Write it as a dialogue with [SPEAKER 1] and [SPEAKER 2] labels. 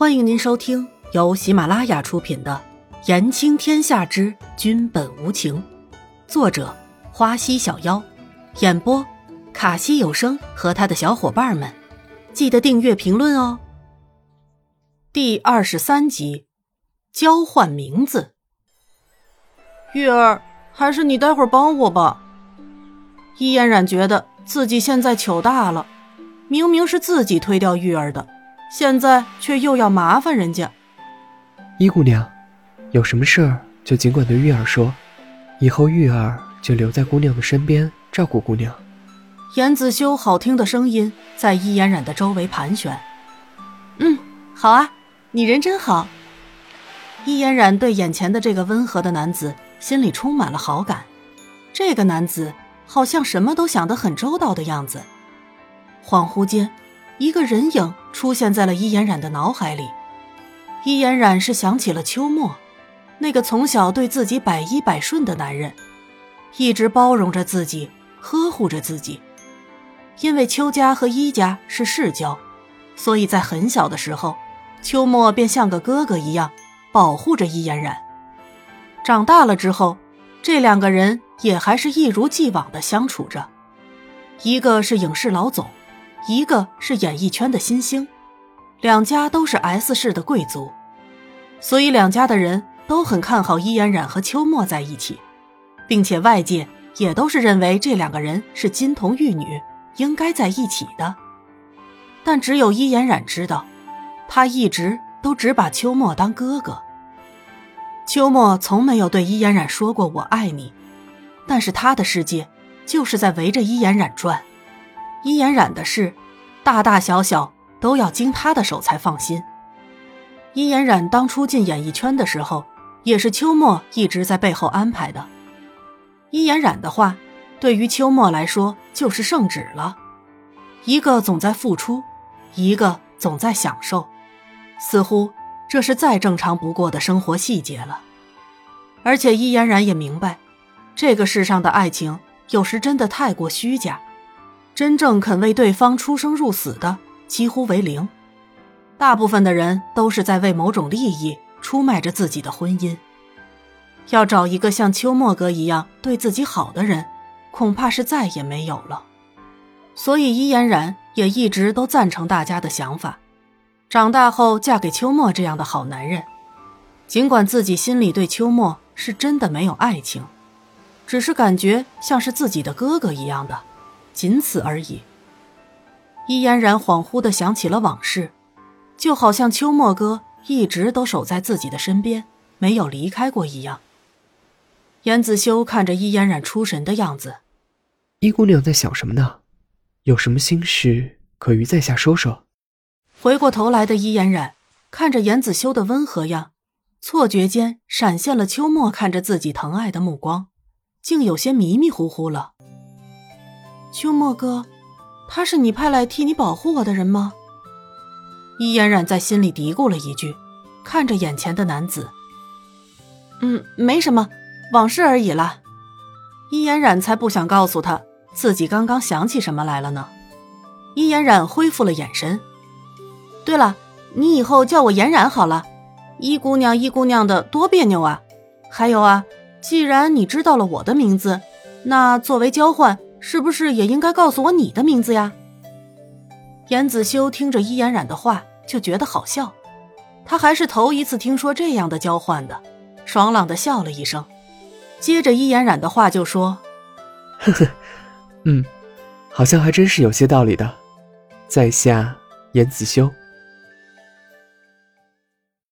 [SPEAKER 1] 欢迎您收听由喜马拉雅出品的《言情天下之君本无情》，作者花溪小妖，演播卡西有声和他的小伙伴们。记得订阅、评论哦。第二十三集，交换名字。
[SPEAKER 2] 玉儿，还是你待会儿帮我吧。伊嫣然觉得自己现在糗大了，明明是自己推掉玉儿的。现在却又要麻烦人家，
[SPEAKER 3] 一姑娘，有什么事儿就尽管对玉儿说，以后玉儿就留在姑娘的身边照顾姑娘。
[SPEAKER 1] 严子修好听的声音在伊嫣然的周围盘旋。
[SPEAKER 2] 嗯，好啊，你人真好。
[SPEAKER 1] 伊嫣然对眼前的这个温和的男子心里充满了好感，这个男子好像什么都想得很周到的样子。恍惚间。一个人影出现在了伊嫣染的脑海里，伊嫣染是想起了秋末，那个从小对自己百依百顺的男人，一直包容着自己，呵护着自己。因为秋家和伊家是世交，所以在很小的时候，秋末便像个哥哥一样保护着伊嫣染。长大了之后，这两个人也还是一如既往的相处着，一个是影视老总。一个是演艺圈的新星，两家都是 S 市的贵族，所以两家的人都很看好伊嫣然和秋末在一起，并且外界也都是认为这两个人是金童玉女，应该在一起的。但只有伊嫣然知道，他一直都只把秋末当哥哥。秋末从没有对伊嫣然说过“我爱你”，但是他的世界就是在围着伊嫣然转。伊嫣然的事，大大小小都要经他的手才放心。伊嫣然当初进演艺圈的时候，也是秋末一直在背后安排的。伊嫣然的话，对于秋末来说就是圣旨了。一个总在付出，一个总在享受，似乎这是再正常不过的生活细节了。而且伊嫣然也明白，这个世上的爱情有时真的太过虚假。真正肯为对方出生入死的几乎为零，大部分的人都是在为某种利益出卖着自己的婚姻。要找一个像秋末哥一样对自己好的人，恐怕是再也没有了。所以伊嫣然也一直都赞成大家的想法，长大后嫁给秋末这样的好男人。尽管自己心里对秋末是真的没有爱情，只是感觉像是自己的哥哥一样的。仅此而已。伊嫣然恍惚的想起了往事，就好像秋末哥一直都守在自己的身边，没有离开过一样。严子修看着伊嫣然出神的样子，
[SPEAKER 3] 伊姑娘在想什么呢？有什么心事可与在下说说？
[SPEAKER 1] 回过头来的伊嫣然看着严子修的温和样，错觉间闪现了秋末看着自己疼爱的目光，竟有些迷迷糊糊了。秋末哥，他是你派来替你保护我的人吗？伊嫣然在心里嘀咕了一句，看着眼前的男子。嗯，没什么，往事而已了。伊嫣然才不想告诉他自己刚刚想起什么来了呢。伊嫣然恢复了眼神。对了，你以后叫我嫣然好了。伊姑娘，伊姑娘的多别扭啊。还有啊，既然你知道了我的名字，那作为交换。是不是也应该告诉我你的名字呀？严子修听着伊嫣然的话，就觉得好笑。他还是头一次听说这样的交换的，爽朗的笑了一声。接着伊嫣然的话就说：“
[SPEAKER 3] 呵呵，嗯，好像还真是有些道理的。在下严子修。”